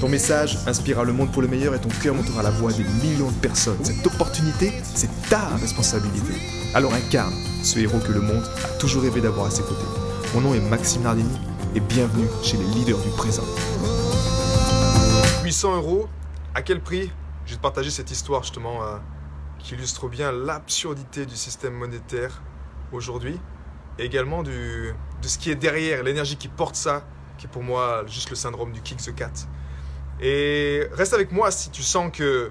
Ton message inspirera le monde pour le meilleur et ton cœur montera la voix des millions de personnes. Cette opportunité, c'est ta responsabilité. Alors incarne ce héros que le monde a toujours rêvé d'avoir à ses côtés. Mon nom est Maxime Nardini et bienvenue chez les leaders du présent. 800 euros, à quel prix? Je vais te partager cette histoire justement euh, qui illustre bien l'absurdité du système monétaire aujourd'hui et également de ce qui est derrière, l'énergie qui porte ça, qui est pour moi juste le syndrome du kick the cat. Et reste avec moi si tu sens que,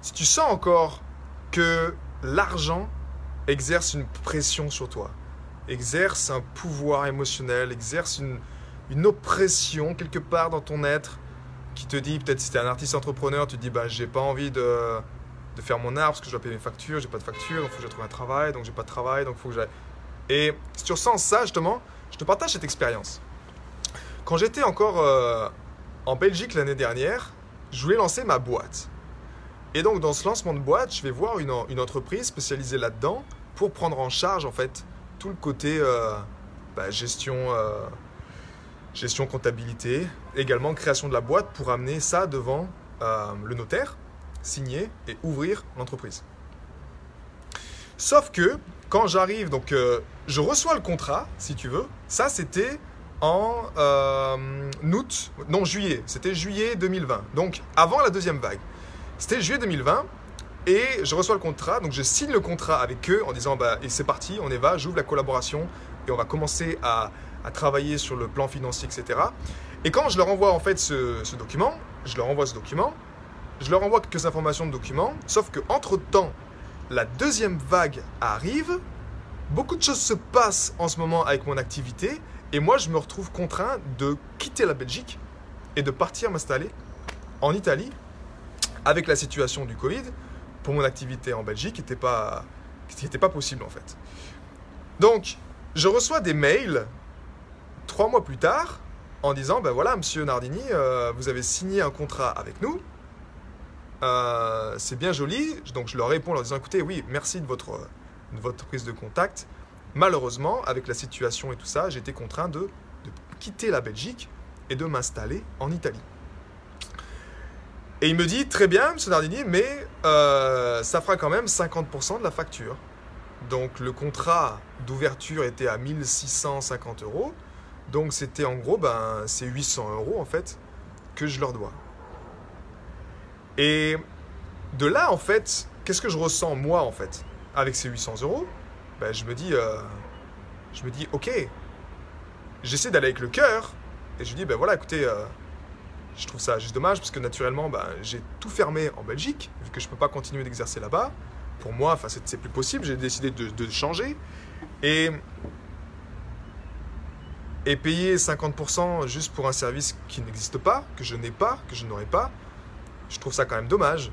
si tu sens encore que l'argent exerce une pression sur toi, exerce un pouvoir émotionnel, exerce une, une oppression quelque part dans ton être qui te dit, peut-être si tu es un artiste entrepreneur, tu te dis, bah, j'ai pas envie de, de faire mon art parce que je dois payer mes factures, j'ai pas de facture, donc faut que je trouve un travail, donc j'ai pas de travail, donc faut que j'aille. Et si tu ressens ça, justement, je te partage cette expérience. Quand j'étais encore euh, en Belgique l'année dernière, je voulais lancer ma boîte. Et donc, dans ce lancement de boîte, je vais voir une, entreprise spécialisée là-dedans pour prendre en charge, en fait, tout le côté euh, bah, gestion, euh, gestion, comptabilité, également création de la boîte pour amener ça devant euh, le notaire, signer et ouvrir l'entreprise. Sauf que, quand j'arrive, donc, je reçois le contrat, si tu veux, ça c'était en euh, août, non juillet, c'était juillet 2020, donc avant la deuxième vague. C'était juillet 2020 et je reçois le contrat, donc je signe le contrat avec eux en disant bah c'est parti, on y va, j'ouvre la collaboration et on va commencer à, à, travailler sur le plan financier, etc. Et quand je leur envoie en fait ce, ce document, je leur envoie ce document, je leur envoie quelques informations de document, sauf que entre temps, la deuxième vague arrive, beaucoup de choses se passent en ce moment avec mon activité et moi, je me retrouve contraint de quitter la Belgique et de partir m'installer en Italie avec la situation du Covid pour mon activité en Belgique qui n'était pas, qui pas possible en fait. Donc, je reçois des mails trois mois plus tard en disant, ben voilà, monsieur Nardini, euh, vous avez signé un contrat avec nous. Euh, c'est bien joli. Donc, je leur réponds en leur disant, écoutez, oui, merci de votre, de votre prise de contact. Malheureusement, avec la situation et tout ça, été contraint de, quitter la Belgique et de m'installer en Italie. Et il me dit, très bien, M. Nardini, mais euh, ça fera quand même 50% de la facture. Donc le contrat d'ouverture était à 1650 euros. Donc c'était en gros, ben, c'est 800 euros en fait que je leur dois. Et de là, en fait, qu'est-ce que je ressens moi en fait avec ces 800 euros? Ben, je me dis, euh, je me dis, ok, j'essaie d'aller avec le cœur et je dis, ben voilà, écoutez, euh, je trouve ça juste dommage parce que naturellement, ben, j'ai tout fermé en Belgique vu que je peux pas continuer d'exercer là-bas. Pour moi, enfin, c'est plus possible. J'ai décidé de, de, changer et et payer 50% juste pour un service qui n'existe pas, que je n'ai pas, que je n'aurai pas. Je trouve ça quand même dommage.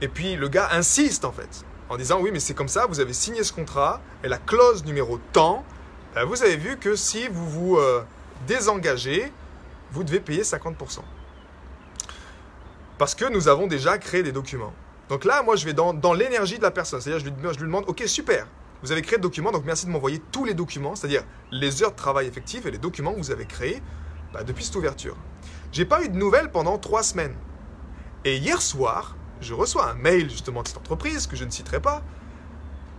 Et puis le gars insiste en fait en disant oui mais c'est comme ça, vous avez signé ce contrat et la clause numéro tant, ben, vous avez vu que si vous vous euh, désengagez, vous devez payer 50%. Parce que nous avons déjà créé des documents. Donc là, moi, je vais dans, l'énergie de la personne. C'est-à-dire, je lui, je lui demande, ok, super, vous avez créé le document, donc merci de m'envoyer tous les documents, c'est-à-dire les heures de travail effectives et les documents que vous avez créés bah, depuis cette ouverture. J'ai pas eu de nouvelles pendant trois semaines. Et hier soir, je reçois un mail justement de cette entreprise que je ne citerai pas,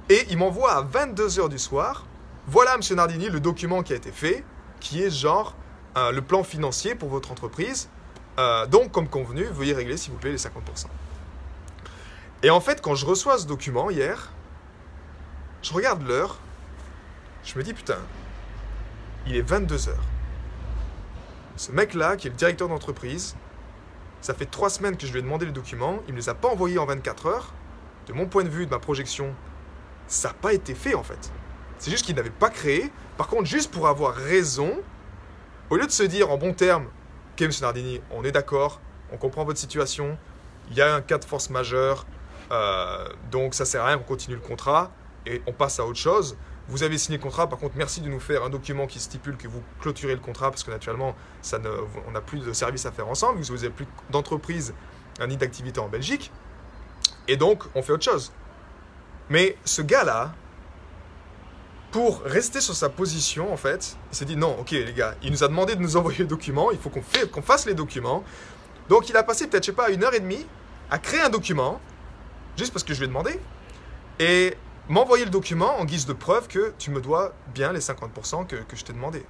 et il m'envoie à 22h du soir, voilà Monsieur Nardini le document qui a été fait, qui est genre euh, le plan financier pour votre entreprise. Euh, donc comme convenu, veuillez régler s'il vous plaît les 50%. Et en fait, quand je reçois ce document hier, je regarde l'heure, je me dis putain, il est 22h. Ce mec-là, qui est le directeur d'entreprise, ça fait trois semaines que je lui ai demandé les documents, il ne les a pas envoyés en 24 heures. De mon point de vue, de ma projection, ça n'a pas été fait en fait. C'est juste qu'il n'avait pas créé. Par contre, juste pour avoir raison, au lieu de se dire en bon terme, ok, monsieur Nardini, on est d'accord, on comprend votre situation, il y a un cas de force majeure, euh, donc ça sert à rien, on continue le contrat et on passe à autre chose. Vous avez signé le contrat, par contre, merci de nous faire un document qui stipule que vous clôturez le contrat, parce que naturellement, ça ne, on n'a plus de service à faire ensemble, vous n'avez plus d'entreprise ni d'activité en Belgique, et donc on fait autre chose. Mais ce gars-là, pour rester sur sa position, en fait, il s'est dit non, ok les gars, il nous a demandé de nous envoyer le document, il faut qu'on fasse les documents. Donc il a passé peut-être, je sais pas, une heure et demie à créer un document, juste parce que je lui ai demandé. Et m'envoyer le document en guise de preuve que tu me dois bien les 50% que, je t'ai demandé.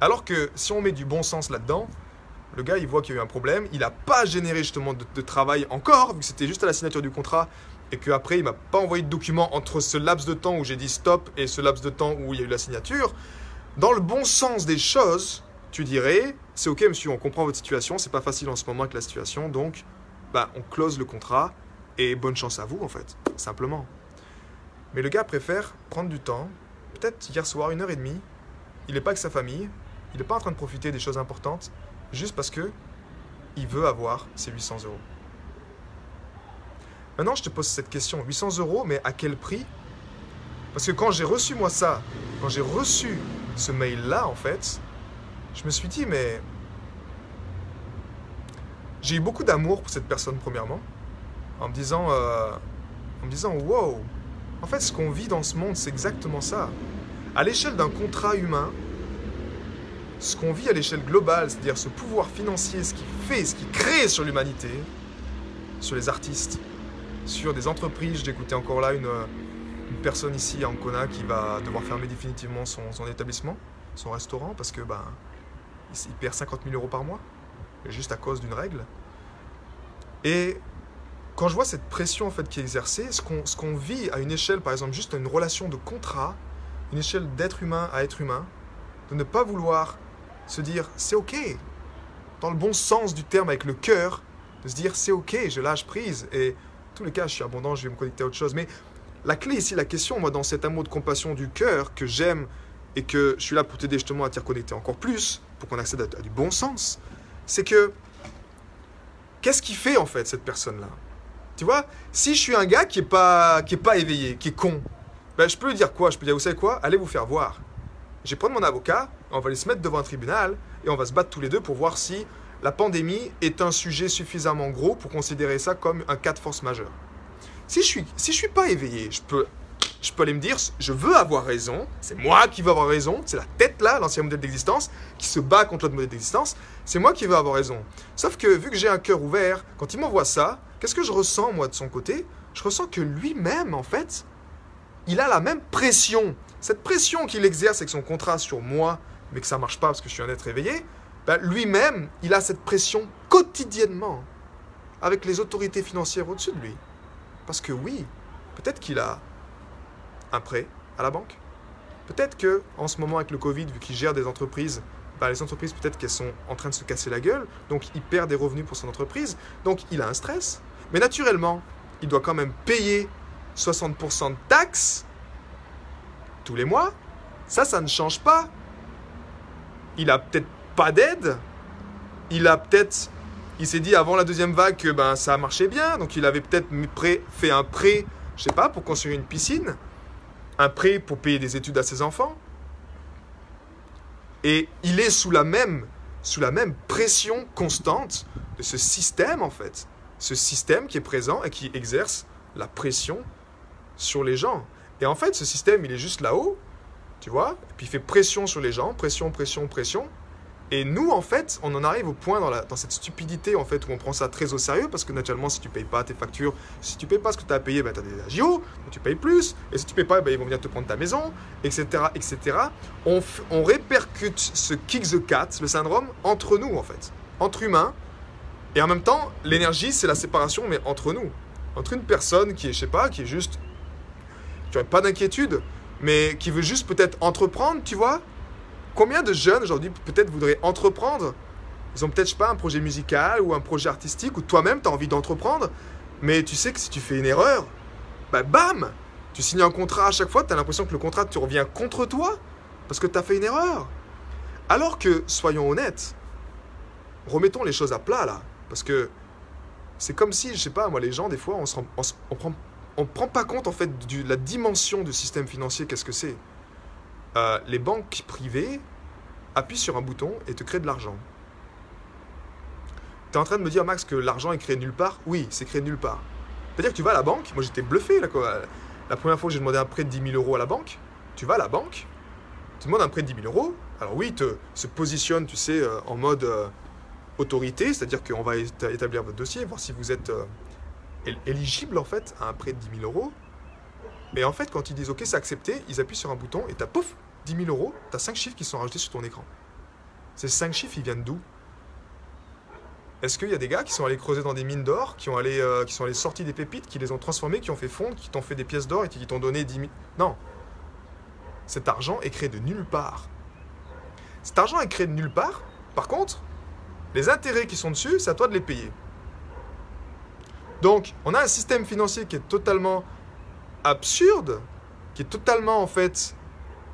Alors que si on met du bon sens là-dedans, le gars il voit qu'il y a eu un problème, il n'a pas généré justement de, travail encore, vu que c'était juste à la signature du contrat, et qu'après il m'a pas envoyé de document entre ce laps de temps où j'ai dit stop et ce laps de temps où il y a eu la signature. Dans le bon sens des choses, tu dirais, c'est ok monsieur, on comprend votre situation, c'est pas facile en ce moment avec la situation, donc bah, on close le contrat et bonne chance à vous en fait, simplement. Mais le gars préfère prendre du temps, peut-être hier soir, une heure et demie. Il n'est pas avec sa famille, il n'est pas en train de profiter des choses importantes, juste parce que il veut avoir ses 800 euros. Maintenant, je te pose cette question 800 euros, mais à quel prix? Parce que quand j'ai reçu moi ça, quand j'ai reçu ce mail-là, en fait, je me suis dit, mais j'ai eu beaucoup d'amour pour cette personne, premièrement, en me disant, euh, en me disant, wow, en fait, ce qu'on vit dans ce monde, c'est exactement ça. À l'échelle d'un contrat humain, ce qu'on vit à l'échelle globale, c'est-à-dire ce pouvoir financier, ce qui fait, ce qui crée sur l'humanité, sur les artistes, sur des entreprises. J'écoutais encore là une, une, personne ici à Ancona qui va devoir fermer définitivement son, établissement, son restaurant, parce que ben, il perd 50 000 euros par mois, juste à cause d'une règle. Et quand je vois cette pression en fait qui est exercée, ce qu'on ce qu'on vit à une échelle, par exemple, juste une relation de contrat, une échelle d'être humain à être humain, de ne pas vouloir se dire c'est ok, dans le bon sens du terme avec le cœur, de se dire c'est ok, je lâche prise et tous les cas je suis abondant, je vais me connecter à autre chose. Mais la clé ici, la question, moi, dans cet amour de compassion du cœur que j'aime et que je suis là pour t'aider justement à t'y reconnecter encore plus, pour qu'on accède à du bon sens, c'est que qu'est-ce qui fait en fait cette personne-là? Tu vois, si je suis un gars qui est pas, qui est pas éveillé, qui est con, ben, je peux lui dire quoi? Je peux lui dire, vous savez quoi? Allez vous faire voir. Je vais prendre mon avocat, on va aller se mettre devant un tribunal et on va se battre tous les deux pour voir si la pandémie est un sujet suffisamment gros pour considérer ça comme un cas de force majeure. Si je suis, si je suis pas éveillé, je peux, je peux aller me dire, je veux avoir raison, c'est moi qui veux avoir raison, c'est la tête là, l'ancien modèle d'existence, qui se bat contre l'autre modèle d'existence, c'est moi qui veux avoir raison. Sauf que vu que j'ai un cœur ouvert, quand il m'envoie ça, Qu'est-ce que je ressens, moi, de son côté? Je ressens que lui-même, en fait, il a la même pression. Cette pression qu'il exerce avec son contrat sur moi, mais que ça ne marche pas parce que je suis un être éveillé, ben, lui-même, il a cette pression quotidiennement avec les autorités financières au-dessus de lui. Parce que oui, peut-être qu'il a un prêt à la banque. Peut-être que en ce moment avec le Covid, vu qu'il gère des entreprises, ben, les entreprises peut-être qu'elles sont en train de se casser la gueule, donc il perd des revenus pour son entreprise, donc il a un stress. Mais naturellement, il doit quand même payer 60% de taxes tous les mois. Ça, ça ne change pas. Il a peut-être pas d'aide. Il a peut-être. Il s'est dit avant la deuxième vague que ben, ça a marché bien. Donc il avait peut-être fait un prêt, je sais pas, pour construire une piscine. Un prêt pour payer des études à ses enfants. Et il est sous la même, sous la même pression constante de ce système, en fait ce système qui est présent et qui exerce la pression sur les gens. Et en fait, ce système, il est juste là-haut, tu vois, et puis il fait pression sur les gens, pression, pression, pression. Et nous, en fait, on en arrive au point dans, cette stupidité, en fait, où on prend ça très au sérieux, parce que naturellement, si tu payes pas tes factures, si tu payes pas ce que tu as payé, ben, tu as des agios, tu payes plus, et si tu payes pas, ben, ils vont venir te prendre ta maison, etc., etc. On, on répercute ce kick the cat, le syndrome, entre nous, en fait, entre humains, et en même temps, l'énergie, c'est la séparation, mais entre nous. Entre une personne qui est, je sais pas, qui est juste. qui n'aurait pas d'inquiétude, mais qui veut juste peut-être entreprendre, tu vois. Combien de jeunes aujourd'hui peut-être voudraient entreprendre? Ils ont peut-être, je sais pas, un projet musical ou un projet artistique, ou toi-même, tu as envie d'entreprendre, mais tu sais que si tu fais une erreur, bah bam Tu signes un contrat à chaque fois, tu as l'impression que le contrat te revient contre toi, parce que tu as fait une erreur. Alors que, soyons honnêtes, remettons les choses à plat là. Parce que C'est comme si, je sais pas, moi, les gens, des fois, on se on, prend, on prend pas compte, en fait, de la dimension du système financier, qu'est-ce que c'est. Euh, les banques privées appuient sur un bouton et te créent de l'argent. Tu es en train de me dire, Max, que l'argent est créé nulle part? Oui, c'est créé nulle part. C'est-à-dire que tu vas à la banque, moi j'étais bluffé, là, quoi. La première fois que j'ai demandé un prêt de 10 000 euros à la banque, tu vas à la banque, tu demandes un prêt de 10 000 euros. Alors oui, te se positionne, tu sais, euh, en mode euh, autorité, c'est-à-dire qu'on va éta- établir votre dossier, voir si vous êtes euh, él- éligible en fait à un prêt de 10 000 euros. Mais en fait, quand ils disent OK, c'est accepté, ils appuient sur un bouton et t'as pouf, 10 000 euros, t'as 5 chiffres qui sont rajoutés sur ton écran. Ces 5 chiffres, ils viennent d'où? Est-ce qu'il y a des gars qui sont allés creuser dans des mines d'or, qui, euh, qui sont allés sortir des pépites, qui les ont transformées, qui ont fait fondre, qui t'ont fait des pièces d'or et qui t'ont donné 10 000 Non. Cet argent est créé de nulle part. Cet argent est créé de nulle part. Par contre, les intérêts qui sont dessus, c'est à toi de les payer. Donc, on a un système financier qui est totalement absurde, qui est totalement en fait,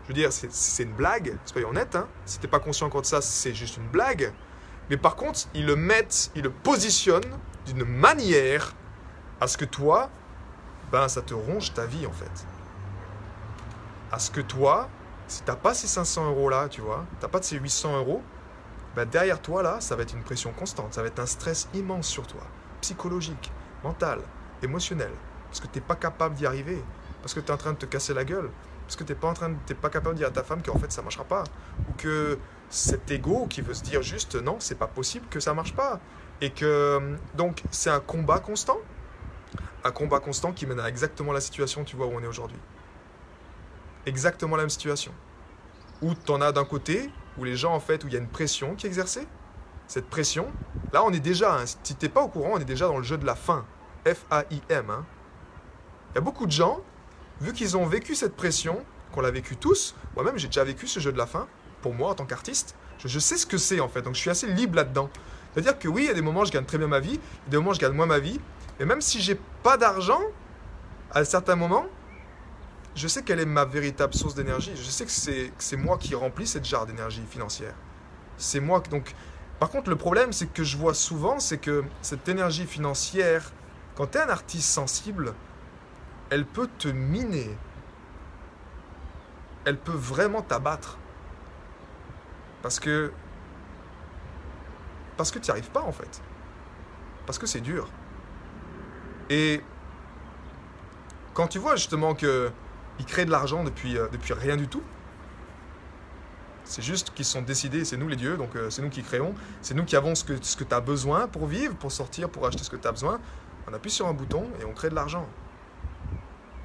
je veux dire, c'est- une blague, soyons honnêtes. Hein. Si t'es pas conscient encore de ça, c'est juste une blague. Mais par contre, ils le mettent, ils le positionnent d'une manière à ce que toi, ben, ça te ronge ta vie en fait. À ce que toi, si t'as pas ces 500 euros là, tu vois, t'as pas de ces 800 euros, ben derrière toi là, ça va être une pression constante, ça va être un stress immense sur toi, psychologique, mental, émotionnel, parce que t'es pas capable d'y arriver, parce que tu es en train de te casser la gueule, parce que de- t'es pas capable de dire à ta femme qu'en fait ça marchera pas, ou que cet ego qui veut se dire juste non, c'est pas possible que ça marche pas, et que donc c'est un combat constant, un combat constant qui mène à exactement la situation, tu vois où on est aujourd'hui. Exactement la même situation. Où tu en as d'un côté, où les gens, en fait, où il y a une pression qui est exercée. Cette pression, là, on est déjà, hein, si t'es pas au courant, on est déjà dans le jeu de la faim. F-A-I-M. hein. Il y a beaucoup de gens, vu qu'ils ont vécu cette pression, qu'on l'a vécu tous, moi-même j'ai déjà vécu ce jeu de la faim, pour moi en tant qu'artiste, je, sais ce que c'est en fait, donc je suis assez libre là-dedans. C'est-à-dire que oui, il y a des moments où je gagne très bien ma vie, il y a des moments où je gagne moins ma vie, et même si j'ai pas d'argent, à certains moments, je sais quelle est ma véritable source d'énergie. Je sais que c'est, moi qui remplis cette jarre d'énergie financière. C'est moi. Donc, par contre, le problème, c'est que je vois souvent, c'est que cette énergie financière, quand tu es un artiste sensible, elle peut te miner. Elle peut vraiment t'abattre. Parce que. Parce que tu n'y arrives pas, en fait. Parce que c'est dur. Et. Quand tu vois justement que ils créent de l'argent depuis, euh, depuis rien du tout. C'est juste qu'ils sont décidés, c'est nous les dieux, donc euh, c'est nous qui créons, c'est nous qui avons ce que, ce que tu as besoin pour vivre, pour sortir, pour acheter ce que tu as besoin. On appuie sur un bouton et on crée de l'argent.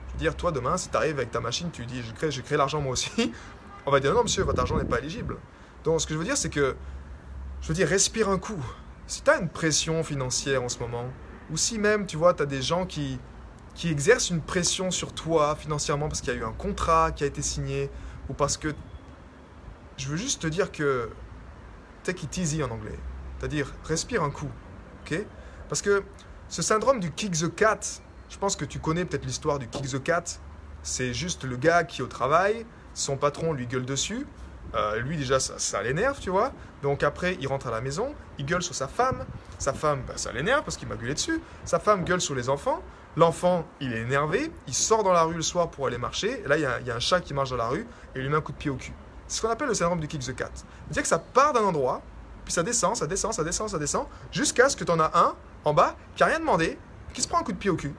Je veux dire, toi demain, si tu arrives avec ta machine, tu dis, je crée, je crée l'argent moi aussi, on va dire, non monsieur, votre argent n'est pas éligible. Donc ce que je veux dire, c'est que, je veux dire, respire un coup. Si tu as une pression financière en ce moment, ou si même, tu vois, tu as des gens qui, qui exerce une pression sur toi financièrement parce qu'il y a eu un contrat qui a été signé ou parce que je veux juste te dire que take it easy en anglais. C'est-à-dire respire un coup. OK? Parce que ce syndrome du kick the cat, je pense que tu connais peut-être l'histoire du kick the cat. C'est juste le gars qui est au travail, son patron lui gueule dessus. Euh, lui déjà ça, l'énerve, tu vois? Donc après il rentre à la maison, il gueule sur sa femme. Sa femme, bah, ça l'énerve parce qu'il m'a gueulé dessus. Sa femme gueule sur les enfants. L'enfant, il est énervé, il sort dans la rue le soir pour aller marcher. Et là, il y, a, a un chat qui marche dans la rue et il lui met un coup de pied au cul. C'est ce qu'on appelle le syndrome du kick the cat. C'est-à-dire que ça part d'un endroit, puis ça descend, ça descend, ça descend, ça descend, jusqu'à ce que tu en as un en bas qui n'a rien demandé, qui se prend un coup de pied au cul.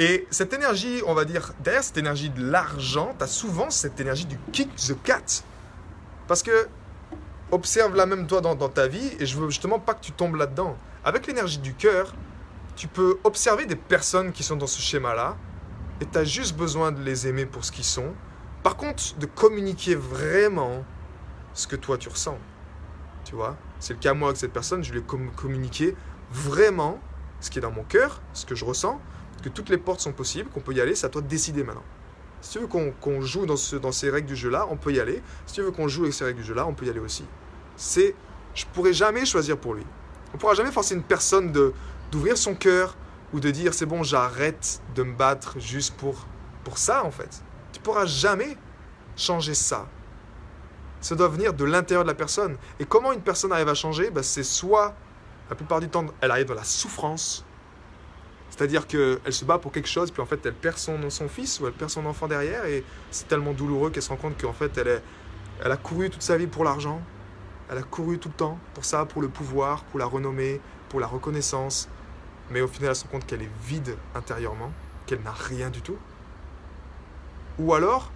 Et cette énergie, on va dire, derrière cette énergie de l'argent, tu as souvent cette énergie du kick the cat. Parce que, observe-la même toi dans, dans ta vie, et je veux justement pas que tu tombes là-dedans. Avec l'énergie du cœur, tu peux observer des personnes qui sont dans ce schéma-là, et tu as juste besoin de les aimer pour ce qu'ils sont. Par contre, de communiquer vraiment ce que toi tu ressens. Tu vois? C'est le cas moi avec cette personne, je lui ai com- communiqué vraiment ce qui est dans mon cœur, ce que je ressens, que toutes les portes sont possibles, qu'on peut y aller, c'est à toi de décider maintenant. Si tu veux qu'on joue dans, dans ces règles du jeu-là, on peut y aller. Si tu veux qu'on joue avec ces règles du jeu-là, on peut y aller aussi. C'est, je pourrais jamais choisir pour lui. On pourra jamais forcer une personne de d'ouvrir son cœur ou de dire c'est bon, j'arrête de me battre juste pour pour ça en fait. Tu pourras jamais changer ça. Ça doit venir de l'intérieur de la personne. Et comment une personne arrive à changer? Ben, C'est soit La plupart du temps, elle arrive dans la souffrance. C'est-à-dire qu'elle se bat pour quelque chose, puis en fait, elle perd son, son fils ou elle perd son enfant derrière, et c'est tellement douloureux qu'elle se rend compte qu'en fait, elle, est, elle a couru toute sa vie pour l'argent, elle a couru tout le temps pour ça, pour le pouvoir, pour la renommée, pour la reconnaissance, mais au final, elle se rend compte qu'elle est vide intérieurement, qu'elle n'a rien du tout. Ou alors,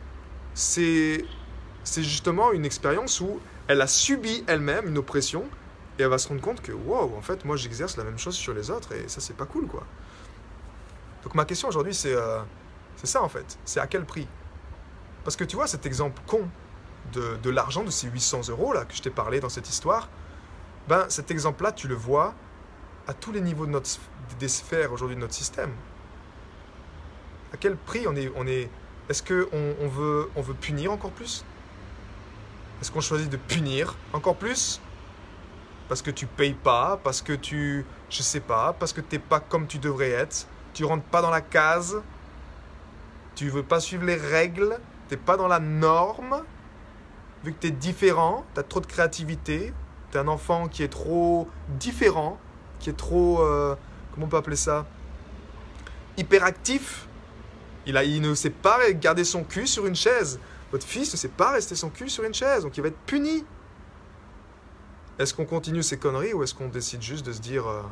c'est justement une expérience où elle a subi elle-même une oppression et elle va se rendre compte que, wow, en fait, moi j'exerce la même chose sur les autres et ça, c'est pas cool, quoi. Donc ma question aujourd'hui, c'est euh, ça en fait. C'est à quel prix? Parce que tu vois, cet exemple con de, de l'argent, de ces 800 euros là que je t'ai parlé dans cette histoire, ben cet exemple-là, tu le vois à tous les niveaux de notre, des sphères aujourd'hui de notre système. À quel prix on est, on est est-ce qu'on on veut, on veut punir encore plus? Est-ce qu'on choisit de punir encore plus? Parce que tu payes pas, parce que tu, je sais pas, parce que tu n'es pas comme tu devrais être, tu rentres pas dans la case, tu veux pas suivre les règles, tu n'es pas dans la norme, vu que tu es différent, tu as trop de créativité, tu es un enfant qui est trop différent, qui est trop, euh, comment on peut appeler ça Hyperactif il, a, il ne sait pas garder son cul sur une chaise. Votre fils ne sait pas rester son cul sur une chaise, donc il va être puni. Est-ce qu'on continue ces conneries ou est-ce qu'on décide juste de se dire euh,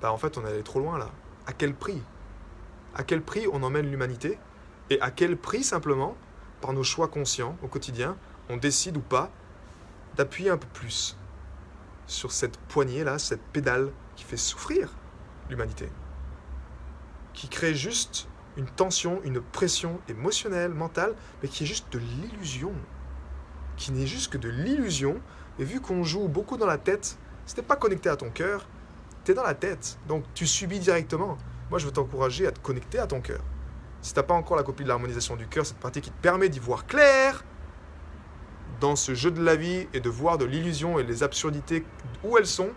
Bah en fait on est allé trop loin là. À quel prix? À quel prix on emmène l'humanité? Et à quel prix simplement, par nos choix conscients au quotidien, on décide ou pas d'appuyer un peu plus? Sur cette poignée là, cette pédale qui fait souffrir l'humanité qui crée juste une tension, une pression émotionnelle, mentale, mais qui est juste de l'illusion. Qui n'est juste que de l'illusion. Et vu qu'on joue beaucoup dans la tête, si t'es pas connecté à ton cœur, tu es dans la tête. Donc tu subis directement. Moi, je veux t'encourager à te connecter à ton cœur. Si t'as pas encore la copie de l'harmonisation du cœur, cette partie qui te permet d'y voir clair dans ce jeu de la vie et de voir de l'illusion et les absurdités où elles sont,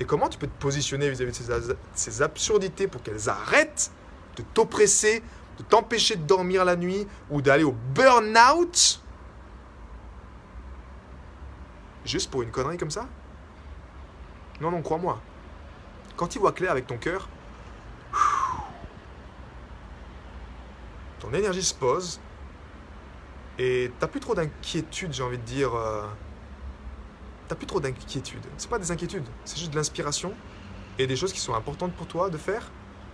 et comment tu peux te positionner vis-à-vis de ces, absurdités pour qu'elles arrêtent de t'oppresser, de t'empêcher de dormir la nuit ou d'aller au burn-out? Juste pour une connerie comme ça? Non, non, crois-moi. Quand tu vois clair avec ton cœur, ton énergie se pose et t'as plus trop d'inquiétude, j'ai envie de dire. Euh, t'as plus trop d'inquiétudes. C'est pas des inquiétudes, c'est juste de l'inspiration et des choses qui sont importantes pour toi de faire.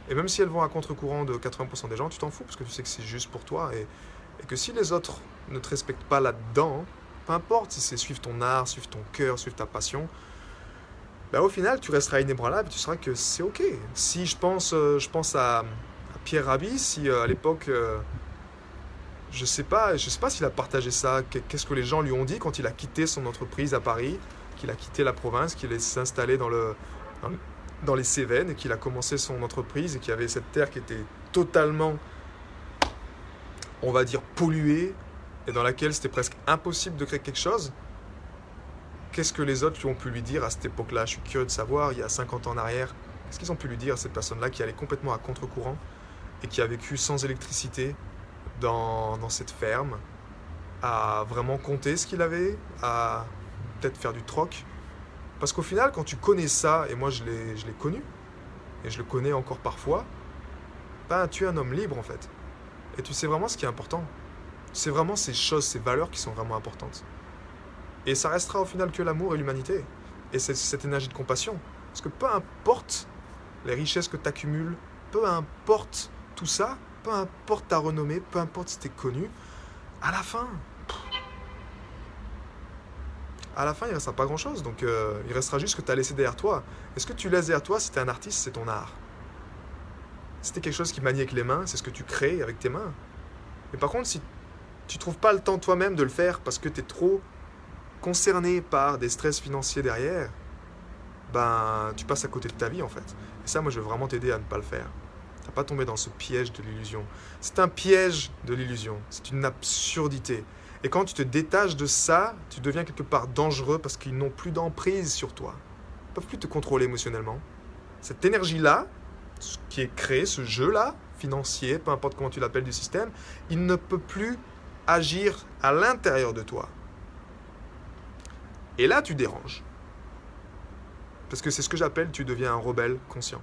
Et même si elles vont à contre-courant de 80% des gens, tu t'en fous parce que tu sais que c'est juste pour toi et, que si les autres ne te respectent pas là-dedans, peu importe si c'est suivre ton art, suivre ton cœur, suivre ta passion, bah au final tu resteras inébranlable et tu sauras que c'est ok. Si je pense, euh, je pense à, Pierre Rabhi, si euh, à l'époque je sais pas, je sais pas s'il a partagé ça. Qu'est-ce que les gens lui ont dit quand il a quitté son entreprise à Paris, qu'il a quitté la province, qu'il est s'installer dans, le, dans, les Cévennes qu'il a commencé son entreprise et qu'il avait cette terre qui était totalement, on va dire, polluée et dans laquelle c'était presque impossible de créer quelque chose. Qu'est-ce que les autres lui ont pu lui dire à cette époque-là? Je suis curieux de savoir, il y a 50 ans en arrière. Qu'est-ce qu'ils ont pu lui dire à cette personne-là qui allait complètement à contre-courant et qui a vécu sans électricité, dans, cette ferme, à vraiment compter ce qu'il avait, à peut-être faire du troc. Parce qu'au final, quand tu connais ça, et moi je l'ai connu, et je le connais encore parfois, ben, tu es un homme libre en fait. Et tu sais vraiment ce qui est important. C'est vraiment ces choses, ces valeurs qui sont vraiment importantes. Et ça restera au final que l'amour et l'humanité. Et c'est cette énergie de compassion. Parce que peu importe les richesses que tu accumules, peu importe tout ça, peu importe ta renommée, peu importe si tu es connu, à la fin, à la fin, il ne restera pas grand-chose. Donc, euh, il restera juste ce que tu as laissé derrière toi. est ce que tu laisses derrière toi, si tu es un artiste, c'est ton art? Si tu quelque chose qui manie avec les mains, c'est ce que tu crées avec tes mains. Mais par contre, si tu trouves pas le temps toi-même de le faire parce que tu es trop concerné par des stress financiers derrière, ben, tu passes à côté de ta vie en fait. Et ça, moi, je veux vraiment t'aider à ne pas le faire pas tomber dans ce piège de l'illusion. C'est un piège de l'illusion. C'est une absurdité. Et quand tu te détaches de ça, tu deviens quelque part dangereux parce qu'ils n'ont plus d'emprise sur toi. Ils peuvent plus te contrôler émotionnellement. Cette énergie-là, ce qui est créé, ce jeu-là, financier, peu importe comment tu l'appelles du système, il ne peut plus agir à l'intérieur de toi. Et là, tu déranges. Parce que c'est ce que j'appelle tu deviens un rebelle conscient.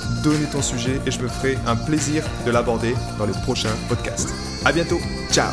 donner ton sujet et je me ferai un plaisir de l'aborder dans les prochains podcasts. A bientôt, ciao